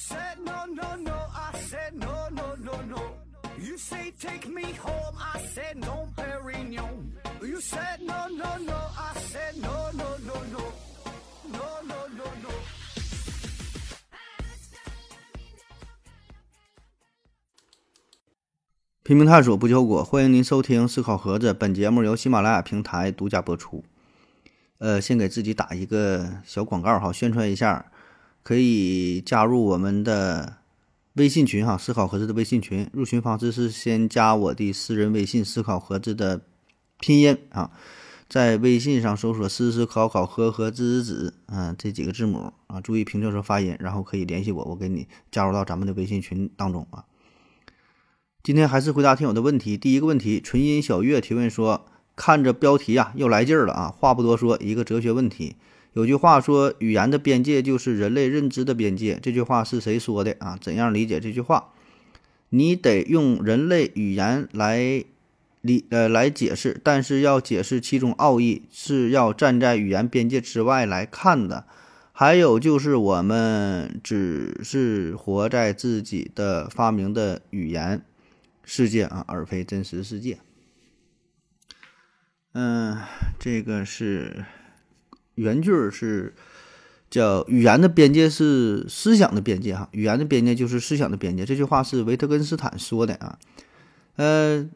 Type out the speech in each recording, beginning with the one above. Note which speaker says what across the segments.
Speaker 1: said no, no, no, I said no, no, no, no. You say take me home, I said no, Perignon. You said no, no, no, I said no, no, no, no. No, no, no, no.
Speaker 2: 拼命探索不求果，欢迎您收听思考盒子。本节目由喜马拉雅平台独家播出。呃，先给自己打一个小广告哈，宣传一下，可以加入我们的微信群哈，思考盒子的微信群。入群方式是先加我的私人微信“思考盒子”的拼音啊，在微信上搜索“思思考考和和子子子”啊这几个字母啊，注意平翘舌发音，然后可以联系我，我给你加入到咱们的微信群当中啊。今天还是回答听友的问题。第一个问题，纯音小月提问说：“看着标题呀，又来劲儿了啊！”话不多说，一个哲学问题。有句话说：“语言的边界就是人类认知的边界。”这句话是谁说的啊？怎样理解这句话？你得用人类语言来理呃来解释，但是要解释其中奥义，是要站在语言边界之外来看的。还有就是，我们只是活在自己的发明的语言。世界啊，而非真实世界。嗯，这个是原句是叫“语言的边界是思想的边界”哈，语言的边界就是思想的边界。这句话是维特根斯坦说的啊。呃，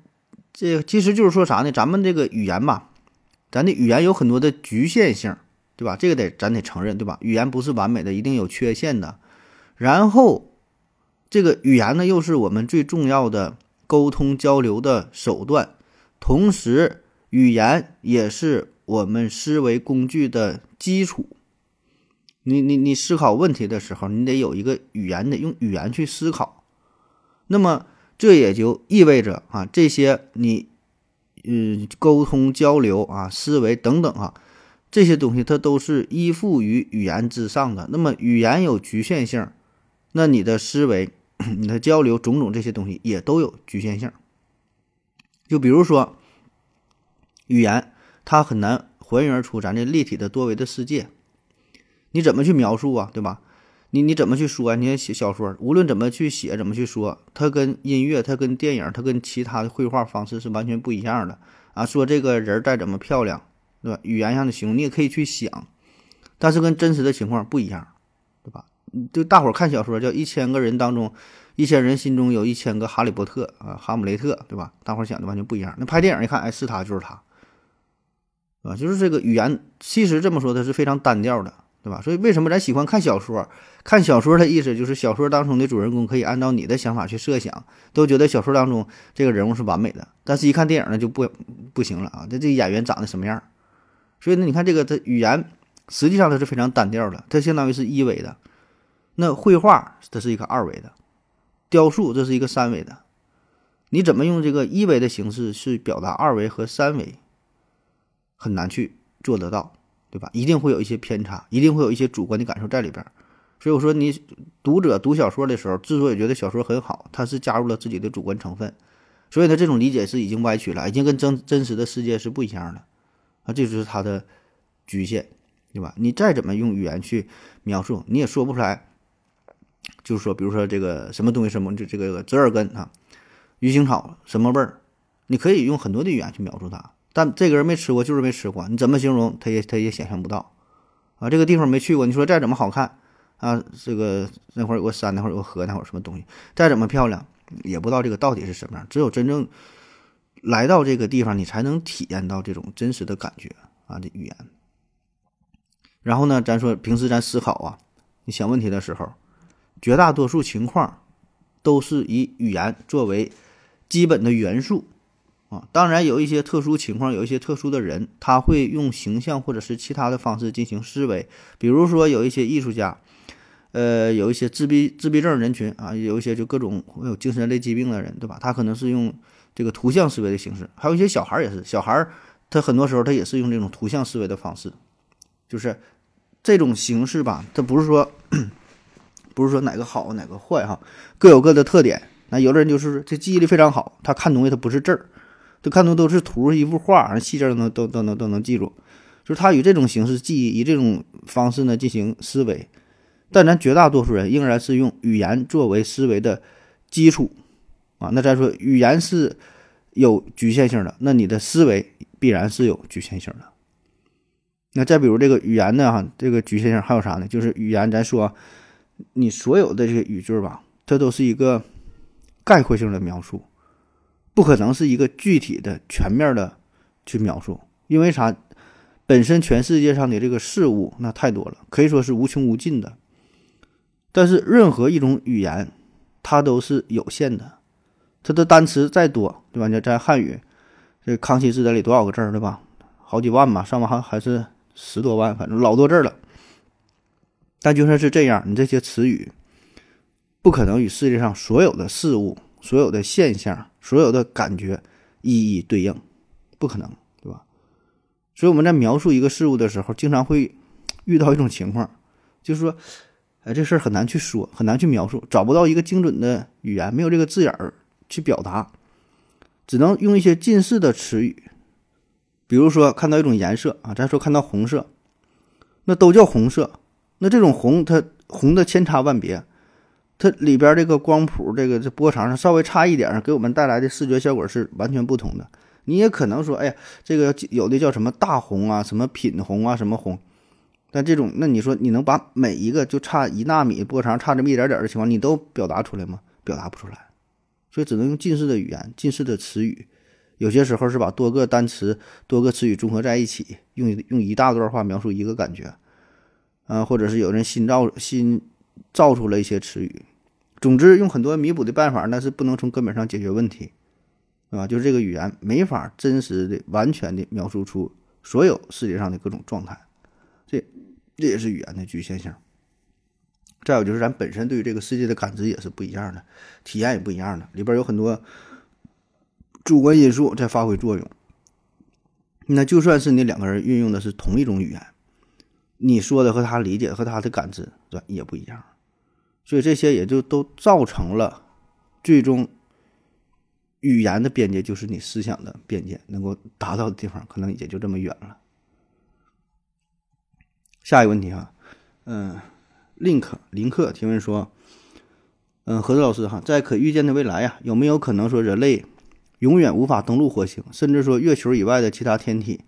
Speaker 2: 这其实就是说啥呢？咱们这个语言吧，咱的语言有很多的局限性，对吧？这个得咱得承认，对吧？语言不是完美的，一定有缺陷的。然后，这个语言呢，又是我们最重要的。沟通交流的手段，同时语言也是我们思维工具的基础。你你你思考问题的时候，你得有一个语言，得用语言去思考。那么这也就意味着啊，这些你嗯沟通交流啊、思维等等啊这些东西，它都是依附于语言之上的。那么语言有局限性，那你的思维。你的交流种种这些东西也都有局限性，就比如说语言，它很难还原出咱这立体的多维的世界。你怎么去描述啊？对吧？你你怎么去说？你写小说，无论怎么去写，怎么去说，它跟音乐，它跟电影，它跟其他的绘画方式是完全不一样的啊！说这个人再怎么漂亮，对吧？语言上的形容你也可以去想，但是跟真实的情况不一样，对吧？就大伙看小说，叫一千个人当中，一千人心中有一千个哈利波特啊，哈姆雷特，对吧？大伙想的完全不一样。那拍电影一看，哎，是他就是他，啊，就是这个语言，其实这么说它是非常单调的，对吧？所以为什么咱喜欢看小说？看小说的意思就是小说当中的主人公可以按照你的想法去设想，都觉得小说当中这个人物是完美的。但是一看电影呢就不不行了啊，这这演员长得什么样？所以呢，你看这个它语言实际上它是非常单调的，它相当于是一维的。那绘画它是一个二维的，雕塑这是一个三维的，你怎么用这个一维的形式去表达二维和三维，很难去做得到，对吧？一定会有一些偏差，一定会有一些主观的感受在里边。所以我说，你读者读小说的时候，之所以觉得小说很好，他是加入了自己的主观成分，所以他这种理解是已经歪曲了，已经跟真真实的世界是不一样的啊，这就是他的局限，对吧？你再怎么用语言去描述，你也说不出来。就是说，比如说这个什么东西，什么就这个折耳根啊，鱼腥草什么味儿？你可以用很多的语言去描述它，但这个人没吃过，就是没吃过，你怎么形容他也他也想象不到啊。这个地方没去过，你说再怎么好看啊，这个那会儿有个山，那会儿有个河，那会儿什么东西，再怎么漂亮，也不知道这个到底是什么样。只有真正来到这个地方，你才能体验到这种真实的感觉啊。这语言。然后呢，咱说平时咱思考啊，你想问题的时候。绝大多数情况，都是以语言作为基本的元素啊。当然，有一些特殊情况，有一些特殊的人，他会用形象或者是其他的方式进行思维。比如说，有一些艺术家，呃，有一些自闭自闭症人群啊，有一些就各种有精神类疾病的人，对吧？他可能是用这个图像思维的形式。还有一些小孩也是，小孩他很多时候他也是用这种图像思维的方式，就是这种形式吧，他不是说。不是说哪个好哪个坏哈，各有各的特点。那有的人就是这记忆力非常好，他看东西他不是字儿，他看东都是图，一幅画，细节都能都都能都能记住。就是他以这种形式记忆，以这种方式呢进行思维，但咱绝大多数人仍然是用语言作为思维的基础啊。那再说语言是有局限性的，那你的思维必然是有局限性的。那再比如这个语言呢，哈，这个局限性还有啥呢？就是语言，咱说你所有的这个语句吧，它都是一个概括性的描述，不可能是一个具体的、全面的去描述，因为啥？本身全世界上的这个事物那太多了，可以说是无穷无尽的。但是任何一种语言，它都是有限的，它的单词再多，对吧？你在汉语，这康熙字典里多少个字儿，对吧？好几万吧，上万还还是十多万，反正老多字了。但就算是这样，你这些词语，不可能与世界上所有的事物、所有的现象、所有的感觉一一对应，不可能。对吧所以我们在描述一个事物的时候，经常会遇到一种情况，就是说，哎，这事儿很难去说，很难去描述，找不到一个精准的语言，没有这个字眼儿去表达，只能用一些近似的词语。比如说，看到一种颜色啊，咱说看到红色，那都叫红色。那这种红，它红的千差万别，它里边这个光谱，这个这波长上稍微差一点，给我们带来的视觉效果是完全不同的。你也可能说，哎呀，这个有的叫什么大红啊，什么品红啊，什么红，但这种，那你说你能把每一个就差一纳米波长，差这么一点点的情况，你都表达出来吗？表达不出来，所以只能用近似的语言、近似的词语，有些时候是把多个单词、多个词语综合在一起，用用一大段话描述一个感觉，啊，或者是有人新造新造出了一些词语，总之用很多弥补的办法，那是不能从根本上解决问题。对吧？就是这个语言没法真实的、完全的描述出所有世界上的各种状态，这这也是语言的局限性。再有就是咱本身对于这个世界的感知也是不一样的，体验也不一样的，里边有很多主观因素在发挥作用。那就算是你两个人运用的是同一种语言，你说的和他理解和他的感知，对吧？也不一样。所以这些也就都造成了最终。语言的边界就是你思想的边界，能够达到的地方可能也就这么远了。下一个问题哈，嗯，link 林克提问说，嗯，何子老师哈，在可预见的未来呀，有没有可能说人类永远无法登陆火星，甚至说月球以外的其他天体？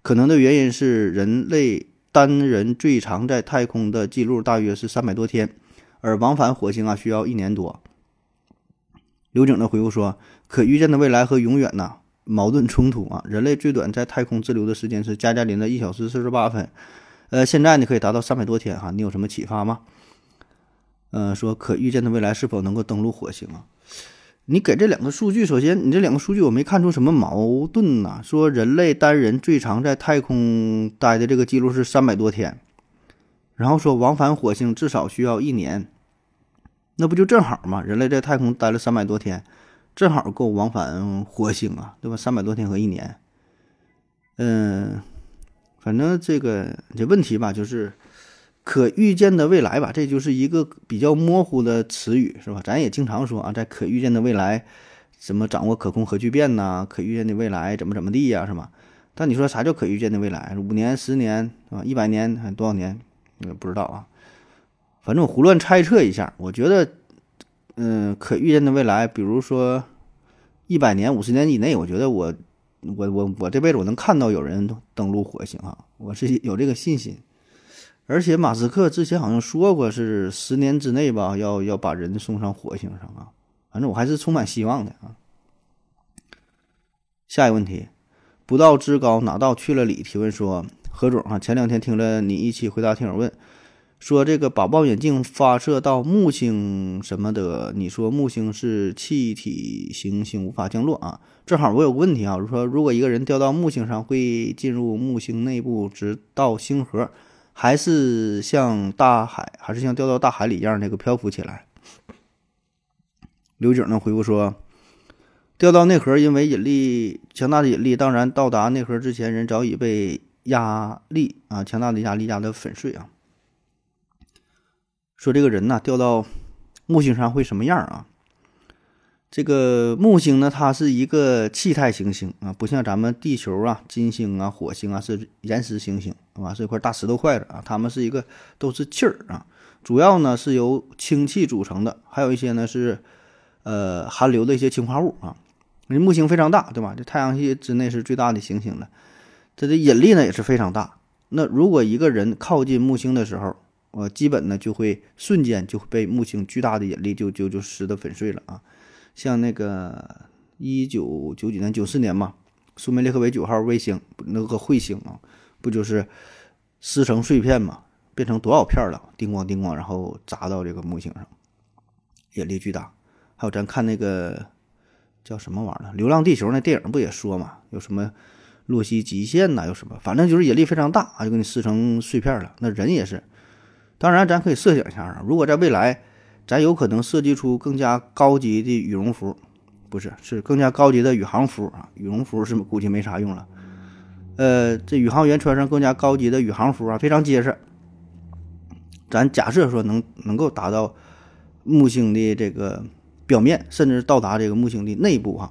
Speaker 2: 可能的原因是人类单人最长在太空的记录大约是三百多天，而往返火星啊需要一年多。刘景的回复说。可预见的未来和永远呐矛盾冲突啊！人类最短在太空滞留的时间是加加林的一小时四十八分，呃，现在呢可以达到三百多天哈。你有什么启发吗？呃，说可预见的未来是否能够登陆火星啊？你给这两个数据，首先你这两个数据我没看出什么矛盾呐。说人类单人最长在太空待的这个记录是三百多天，然后说往返火星至少需要一年，那不就正好吗？人类在太空待了三百多天。正好够往返火星啊，对吧？三百多天和一年，嗯，反正这个这问题吧，就是可预见的未来吧，这就是一个比较模糊的词语，是吧？咱也经常说啊，在可预见的未来，怎么掌握可控核聚变呐？可预见的未来怎么怎么地呀，是吧？但你说啥叫可预见的未来？五年、十年啊，一百年还多少年？也不知道啊。反正我胡乱猜测一下，我觉得。嗯，可预见的未来，比如说一百年、五十年以内，我觉得我、我、我、我这辈子我能看到有人登陆火星啊，我是有这个信心。而且马斯克之前好像说过，是十年之内吧，要要把人送上火星上啊。反正我还是充满希望的啊。下一个问题，不到知高哪到去了里提问说，何总啊，前两天听了你一起回答听友问。说这个把望远镜发射到木星什么的，你说木星是气体行星无法降落啊？正好我有个问题啊，说如果一个人掉到木星上，会进入木星内部直到星河，还是像大海，还是像掉到大海里一样那个漂浮起来？刘景呢回复说，掉到内核，因为引力强大的引力，当然到达内核之前，人早已被压力啊强大的压力压得粉碎啊。说这个人呐掉到木星上会什么样啊？这个木星呢，它是一个气态行星啊，不像咱们地球啊、金星啊、火星啊是岩石行星，是吧？是一块大石头块子啊，它们是一个都是气儿啊。主要呢是由氢气组成的，还有一些呢是呃含硫的一些氰化物啊。因为木星非常大，对吧？这太阳系之内是最大的行星了，它的引力呢也是非常大。那如果一个人靠近木星的时候，呃，基本呢就会瞬间就会被木星巨大的引力就就就撕得粉碎了啊。像那个一九九几年、九四年嘛，苏梅列克韦九号卫星那个彗星啊，不就是撕成碎片嘛，变成多少片了？叮咣叮咣，然后砸到这个木星上，引力巨大。还有咱看那个。叫什么玩意儿？《流浪地球》那电影不也说嘛？有什么洛希极限呐？有什么？反正就是引力非常大啊，就给你撕成碎片了。那人也是。当然，咱可以设想一下啊，如果在未来，咱有可能设计出更加高级的羽绒服，不是，是更加高级的宇航服啊。羽绒服是估计没啥用了。呃，这宇航员穿上更加高级的宇航服啊，非常结实。咱假设说能能够达到木星的这个。表面甚至到达这个木星的内部哈，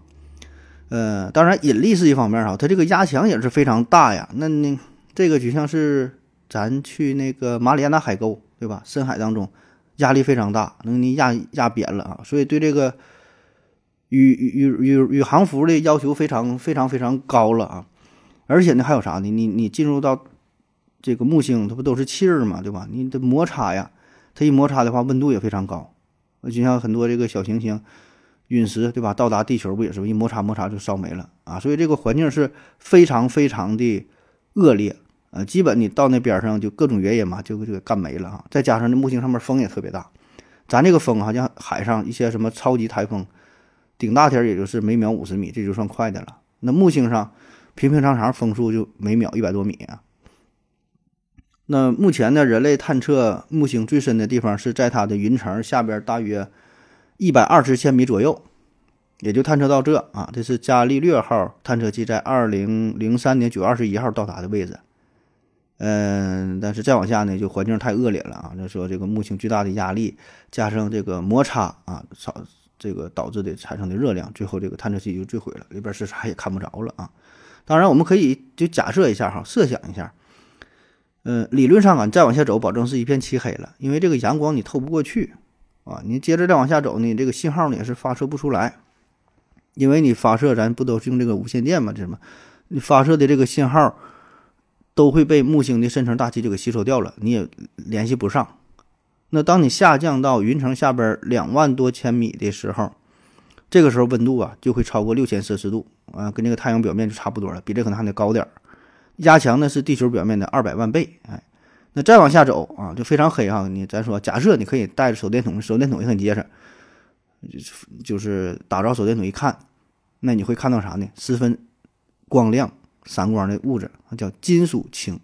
Speaker 2: 呃，当然引力是一方面哈，它这个压强也是非常大呀。那那这个就像是咱去那个马里亚纳海沟，对吧？深海当中压力非常大，能你压压扁了啊。所以对这个宇宇宇宇航服的要求非常非常非常高了啊。而且呢，还有啥呢？你你进入到这个木星，它不都是气儿嘛，对吧？你的摩擦呀，它一摩擦的话，温度也非常高。就像很多这个小行星陨石，对吧？到达地球不也是一摩擦摩擦就烧没了啊？所以这个环境是非常非常的恶劣呃！基本你到那边上就各种原因嘛，就就给干没了啊！再加上那木星上面风也特别大，咱这个风好像海上一些什么超级台风，顶大天也就是每秒五十米，这就算快的了。那木星上平平常常风速就每秒一百多米啊！那目前呢，人类探测木星最深的地方是在它的云层下边大约一百二十千米左右，也就探测到这啊。这是伽利略号探测器在二零零三年九月二十一号到达的位置。嗯，但是再往下呢，就环境太恶劣了啊。就说这个木星巨大的压力加上这个摩擦啊，导这个导致的产生的热量，最后这个探测器就坠毁了，里边是啥也看不着了啊。当然，我们可以就假设一下哈，设想一下。嗯，理论上啊，你再往下走，保证是一片漆黑了，因为这个阳光你透不过去啊。你接着再往下走呢，这个信号呢也是发射不出来，因为你发射咱不都是用这个无线电吗？这什么？你发射的这个信号都会被木星的深层大气就给吸收掉了，你也联系不上。那当你下降到云层下边两万多千米的时候，这个时候温度啊就会超过六千摄氏度啊，跟这个太阳表面就差不多了，比这可能还得高点儿。压强呢是地球表面的二百万倍，哎，那再往下走啊，就非常黑哈。你咱说，假设你可以带着手电筒，手电筒也很结实，就是打着手电筒一看，那你会看到啥呢？十分光亮、闪光的物质，叫金属氢。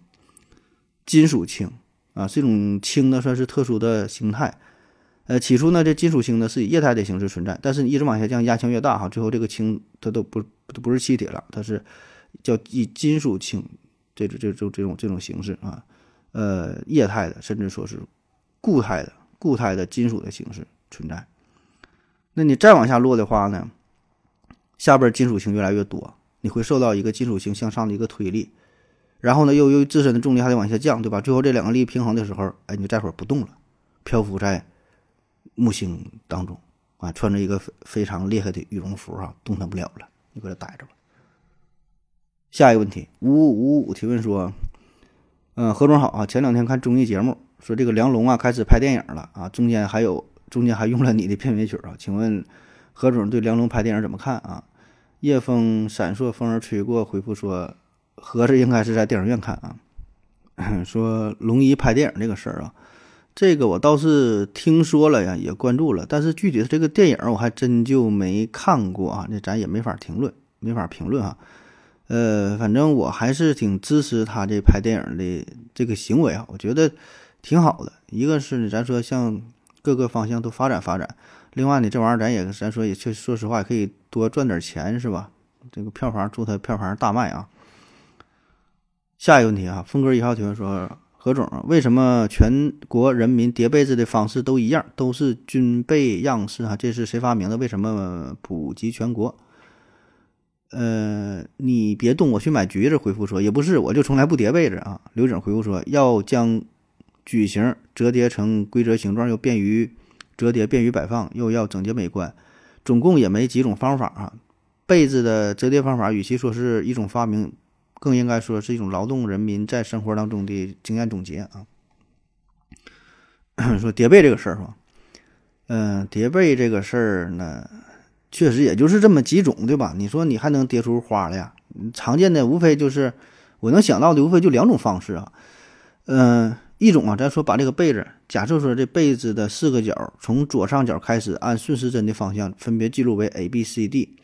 Speaker 2: 金属氢啊，这种氢呢算是特殊的形态。呃，起初呢，这金属氢呢是以液态的形式存在，但是你一直往下降，压强越大哈，最后这个氢它都不都不是气体了，它是。叫以金属氢，这种这种这种这种形式啊，呃，液态的，甚至说是固态的固态的金属的形式存在。那你再往下落的话呢，下边金属氢越来越多，你会受到一个金属氢向上的一个推力，然后呢，又由于自身的重力还得往下降，对吧？最后这两个力平衡的时候，哎，你就这会儿不动了，漂浮在木星当中啊，穿着一个非非常厉害的羽绒服啊，动弹不了了，你搁这待着吧。下一个问题，五五五五提问说，嗯，何总好啊，前两天看综艺节目说这个梁龙啊开始拍电影了啊，中间还有中间还用了你的片尾曲啊，请问何总对梁龙拍电影怎么看啊？夜风闪烁，风儿吹过，回复说，合着应该是在电影院看啊。说龙一拍电影这个事儿啊，这个我倒是听说了呀，也关注了，但是具体的这个电影我还真就没看过啊，那咱也没法评论，没法评论啊。呃，反正我还是挺支持他这拍电影的这个行为啊，我觉得挺好的。一个是咱说向各个方向都发展发展，另外呢，这玩意儿咱也咱说也确实说实话也可以多赚点钱，是吧？这个票房祝他票房大卖啊。下一个问题啊，峰哥一号提问说，何总，为什么全国人民叠被子的方式都一样，都是军被样式啊？这是谁发明的？为什么普及全国？呃，你别动，我去买橘子。回复说也不是，我就从来不叠被子啊。刘整回复说要将矩形折叠成规则形状，又便于折叠、便于摆放，又要整洁美观。总共也没几种方法啊。被子的折叠方法，与其说是一种发明，更应该说是一种劳动人民在生活当中的经验总结啊。说叠被这个事儿是吧？嗯，叠被这个事儿呢，确实也就是这么几种，对吧？你说你还能叠出花来呀？常见的无非就是我能想到的，无非就两种方式啊。嗯，一种啊，咱说把这个被子，假设说这被子的四个角从左上角开始按顺时针的方向分别记录为 A、B、C、D。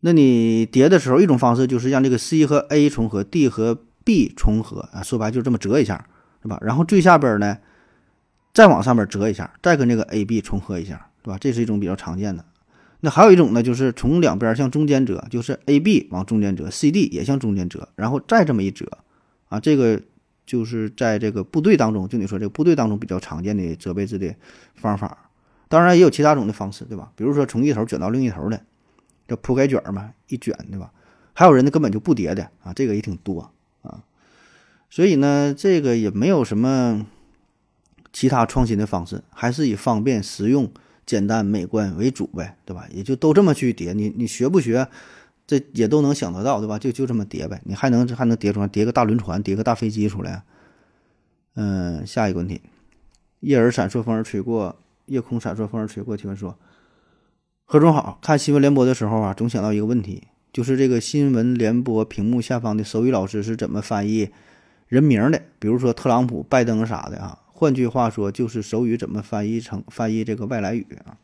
Speaker 2: 那你叠的时候，一种方式就是让这个 C 和 A 重合，D 和 B 重合啊，说白就这么折一下，是吧？然后最下边呢，再往上面折一下，再跟这个 A、B 重合一下，对吧？这是一种比较常见的。那还有一种呢，就是从两边向中间折，就是 A、B 往中间折，C、D 也向中间折，然后再这么一折啊，这个就是在这个部队当中，就你说这个部队当中比较常见的折被子的方法。当然也有其他种的方式，对吧？比如说从一头卷到另一头的。叫铺盖卷嘛，一卷对吧？还有人呢，根本就不叠的啊，这个也挺多啊。所以呢，这个也没有什么其他创新的方式，还是以方便、实用、简单、美观为主呗，对吧？也就都这么去叠，你你学不学，这也都能想得到，对吧？就就这么叠呗，你还能还能叠出来，叠个大轮船，叠个大飞机出来。嗯，下一个问题，叶儿闪烁，风儿吹过，夜空闪烁，风儿吹过。提问说。何总好看新闻联播的时候啊，总想到一个问题，就是这个新闻联播屏幕下方的手语老师是怎么翻译人名的？比如说特朗普、拜登啥的啊。换句话说，就是手语怎么翻译成翻译这个外来语啊？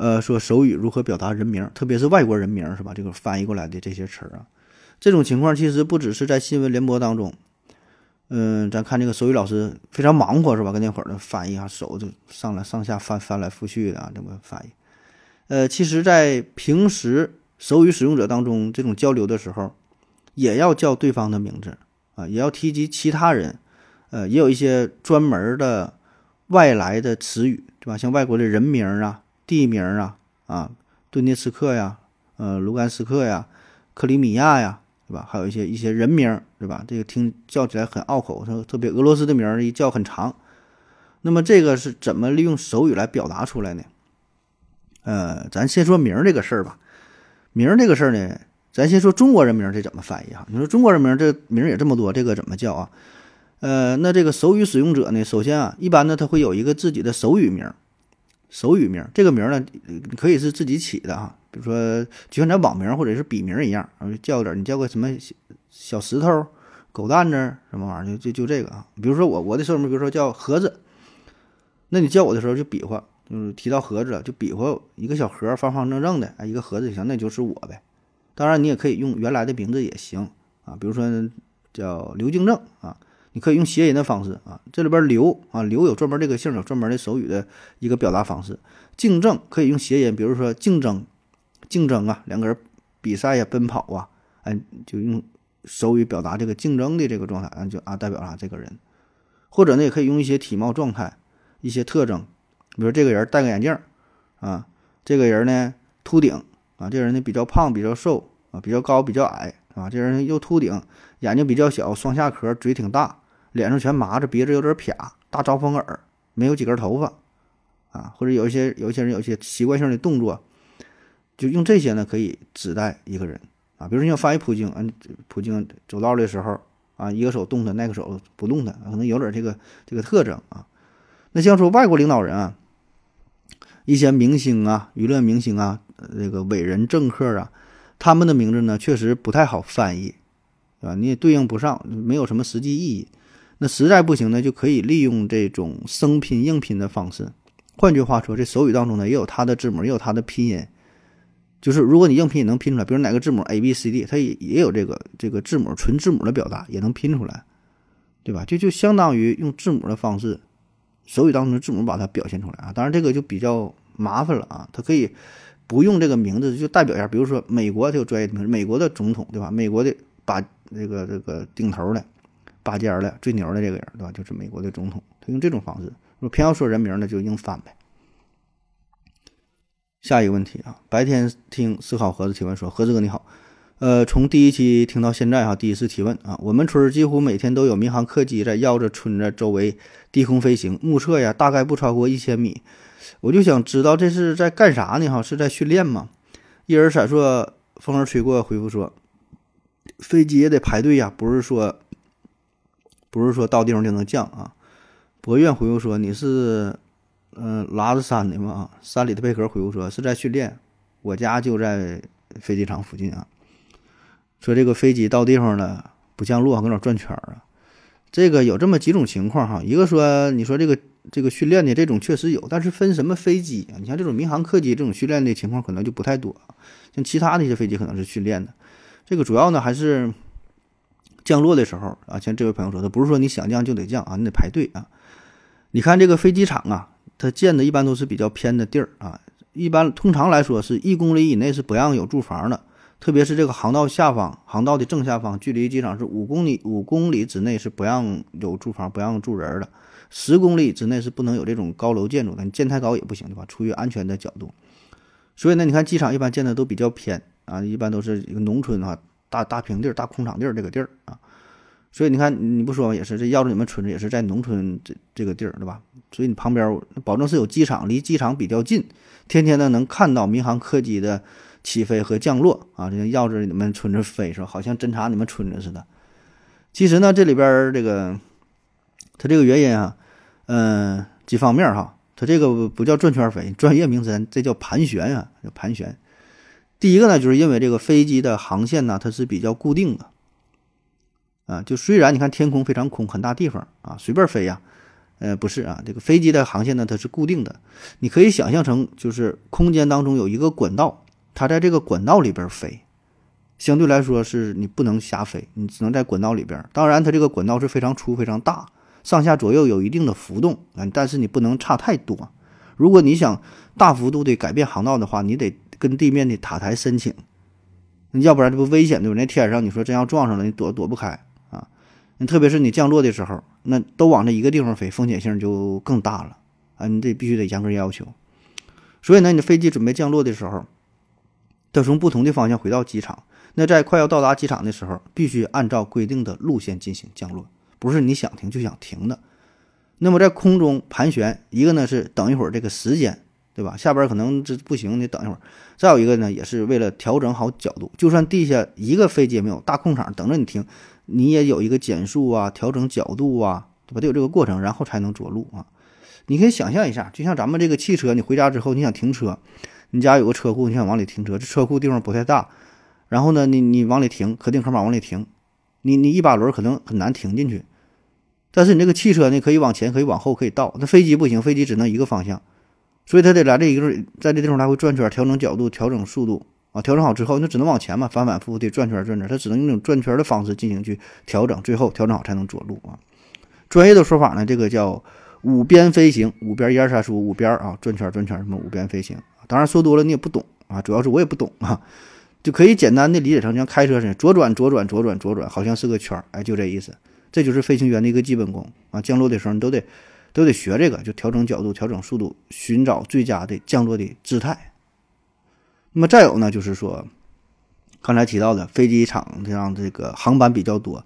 Speaker 2: 呃，说手语如何表达人名，特别是外国人名是吧？这个翻译过来的这些词儿啊，这种情况其实不只是在新闻联播当中。嗯，咱看这个手语老师非常忙活是吧？跟那会儿的翻译啊，手就上来上下翻翻来覆去的啊，这么翻译。呃，其实，在平时手语使用者当中，这种交流的时候，也要叫对方的名字啊，也要提及其他人。呃，也有一些专门的外来的词语，对吧？像外国的人名啊、地名啊，啊，顿涅茨克呀，呃，卢甘斯克呀，克里米亚呀。对吧？还有一些一些人名，对吧？这个听叫起来很拗口，说特别俄罗斯的名一叫很长。那么这个是怎么利用手语来表达出来呢？呃，咱先说名这个事儿吧。名这个事儿呢，咱先说中国人名这怎么翻译哈？你说中国人名这名也这么多，这个怎么叫啊？呃，那这个手语使用者呢，首先啊，一般呢他会有一个自己的手语名。手语名这个名呢，可以是自己起的啊，比如说就像咱网名或者是笔名一样，叫点你叫个什么小石头、狗蛋子什么玩意儿，就就就这个啊。比如说我我的手名，比如说叫盒子，那你叫我的时候就比划，就是提到盒子，就比划一个小盒，方方正正的，哎，一个盒子就行，那就是我呗。当然你也可以用原来的名字也行啊，比如说叫刘敬正啊。你可以用谐音的方式啊，这里边刘啊刘有专门这个姓，有专门的手语的一个表达方式。竞争可以用谐音，比如说竞争，竞争啊，两个人比赛呀，奔跑啊，哎，就用手语表达这个竞争的这个状态啊，就啊代表啥这个人。或者呢，也可以用一些体貌状态、一些特征，比如这个人戴个眼镜啊，这个人呢秃顶啊，这个人呢比较胖、比较瘦啊，比较高、比较矮啊，这人又秃顶，眼睛比较小，双下颏，嘴挺大。脸上全麻着，鼻子有点撇，大招风耳，没有几根头发，啊，或者有一些有一些人有一些习惯性的动作，就用这些呢可以指代一个人啊。比如说像翻译普京，嗯，普京走道的时候啊，一个手动弹，那个手不动弹，可能有点这个这个特征啊。那像说外国领导人啊，一些明星啊，娱乐明星啊，这个伟人政客啊，他们的名字呢确实不太好翻译，啊，你也对应不上，没有什么实际意义。那实在不行呢，就可以利用这种生拼硬拼的方式。换句话说，这手语当中呢，也有它的字母，也有它的拼音。就是如果你硬拼也能拼出来，比如哪个字母 A B C D，它也也有这个这个字母纯字母的表达，也能拼出来，对吧？就就相当于用字母的方式，手语当中的字母把它表现出来啊。当然这个就比较麻烦了啊，它可以不用这个名字就代表一下，比如说美国它有专业名字，美国的总统，对吧？美国的把这个这个顶头的。拔尖的最牛的这个人，对吧？就是美国的总统，他用这种方式。如果偏要说人名呢，就硬翻呗。下一个问题啊，白天听思考盒子提问说：“盒子哥你好，呃，从第一期听到现在哈，第一次提问啊，我们村几乎每天都有民航客机在绕着村子周围低空飞行，目测呀大概不超过一千米。我就想知道这是在干啥呢？哈，是在训练吗？一人闪烁，风儿吹过，回复说，飞机也得排队呀，不是说不是说到地方就能降啊。博苑回复说，你是嗯拉着山的吗？山里的贝壳回复说是在训练，我家就在飞机场附近啊。说这个飞机到地方了不降落，搁那转圈儿啊？这个有这么几种情况哈。一个说，你说这个这个训练的这种确实有，但是分什么飞机啊？你像这种民航客机这种训练的情况可能就不太多。像其他的一些飞机可能是训练的，这个主要呢还是降落的时候啊。像这位朋友说的，不是说你想降就得降啊，你得排队啊。你看这个飞机场啊，它建的一般都是比较偏的地儿啊，一般通常来说是一公里以内是不让有住房的。特别是这个航道下方，航道的正下方，距离机场是五公里，五公里之内是不让有住房、不让住人的。十公里之内是不能有这种高楼建筑的，你建太高也不行，对吧？出于安全的角度，所以呢，你看机场一般建的都比较偏啊，一般都是一个农村啊，大大平地儿、大空场地儿这个地儿啊。所以你看，你不说？也是这要着你们村子也是在农村这这个地儿，对吧？所以你旁边保证是有机场，离机场比较近，天天呢能看到民航客机的。起飞和降落啊，就像绕着你们村子飞是吧？好像侦察你们村子似的。其实呢，这里边这个它这个原因啊，嗯，几方面哈。它这个不叫转圈飞，专业名词这叫盘旋啊，叫盘旋。第一个呢，就是因为这个飞机的航线呢，它是比较固定的啊。就虽然你看天空非常空，很大地方啊，随便飞呀，呃，不是啊，这个飞机的航线呢，它是固定的。你可以想象成就是空间当中有一个管道。它在这个管道里边飞，相对来说是你不能瞎飞，你只能在管道里边。当然，它这个管道是非常粗、非常大，上下左右有一定的浮动啊，但是你不能差太多。如果你想大幅度的改变航道的话，你得跟地面的塔台申请，要不然这不危险对吧？那天上你说真要撞上了，你躲躲不开啊。你特别是你降落的时候，那都往这一个地方飞，风险性就更大了啊。你得必须得严格要求。所以呢，你的飞机准备降落的时候。它从不同的方向回到机场，那在快要到达机场的时候，必须按照规定的路线进行降落，不是你想停就想停的。那么在空中盘旋，一个呢是等一会儿这个时间，对吧？下边可能这不行，你等一会儿。再有一个呢，也是为了调整好角度，就算地下一个飞机也没有，大空场等着你停，你也有一个减速啊、调整角度啊，对吧？得有这个过程，然后才能着陆啊。你可以想象一下，就像咱们这个汽车，你回家之后你想停车。你家有个车库，你想往里停车，这车库地方不太大，然后呢，你你往里停，可定可码往里停，你你一把轮可能很难停进去。但是你这个汽车呢，可以往前，可以往后，可以倒。那飞机不行，飞机只能一个方向，所以它得来这一个，在这地方来回转圈，调整角度，调整速度啊。调整好之后，那只能往前嘛，反反复复的转圈转圈，它只能用那种转圈的方式进行去调整，最后调整好才能着陆啊。专业的说法呢，这个叫五边飞行，五边一二三四五五边啊，转圈转圈什么五边飞行。当然说多了你也不懂啊，主要是我也不懂啊，就可以简单的理解成像开车似的，左转左转左转左转，好像是个圈儿，哎，就这意思。这就是飞行员的一个基本功啊，降落的时候你都得都得学这个，就调整角度、调整速度，寻找最佳的降落的姿态。那么再有呢，就是说刚才提到的飞机场上这个航班比较多，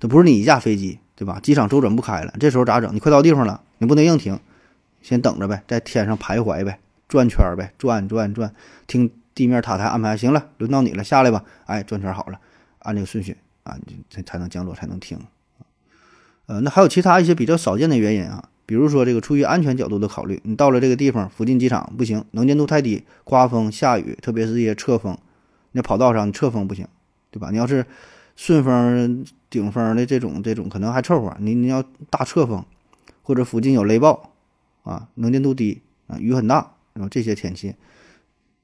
Speaker 2: 这不是你一架飞机对吧？机场周转不开了，这时候咋整？你快到地方了，你不能硬停，先等着呗，在天上徘徊呗。转圈呗，转转转，听地面塔台安排。行了，轮到你了，下来吧。哎，转圈好了，按这个顺序啊，你才才能降落，才能停。呃，那还有其他一些比较少见的原因啊，比如说这个出于安全角度的考虑，你到了这个地方附近机场不行，能见度太低，刮风下雨，特别是一些侧风，那跑道上侧风不行，对吧？你要是顺风顶风的这种这种可能还凑合，你你要大侧风，或者附近有雷暴啊，能见度低啊，雨很大。然后这些天气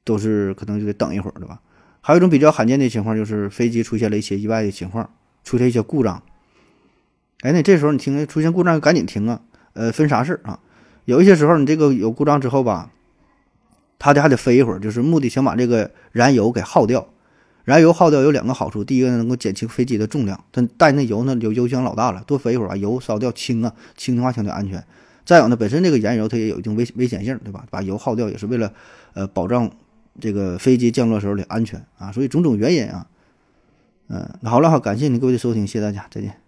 Speaker 2: 都是可能就得等一会儿，对吧？还有一种比较罕见的情况，就是飞机出现了一些意外的情况，出现一些故障。哎，那这时候你听出现故障，赶紧停啊！呃，分啥事儿啊？有一些时候你这个有故障之后吧，它得还得飞一会儿，就是目的想把这个燃油给耗掉。燃油耗掉有两个好处，第一个呢能够减轻飞机的重量，但带那油呢油油箱老大了，多飞一会儿把油烧掉轻啊，轻的话相对安全。再有呢，本身这个燃油它也有一定危危险性，对吧？把油耗掉也是为了，呃，保障这个飞机降落时候的安全啊。所以种种原因啊，嗯，好了，好，感谢您各位的收听，谢谢大家，再见。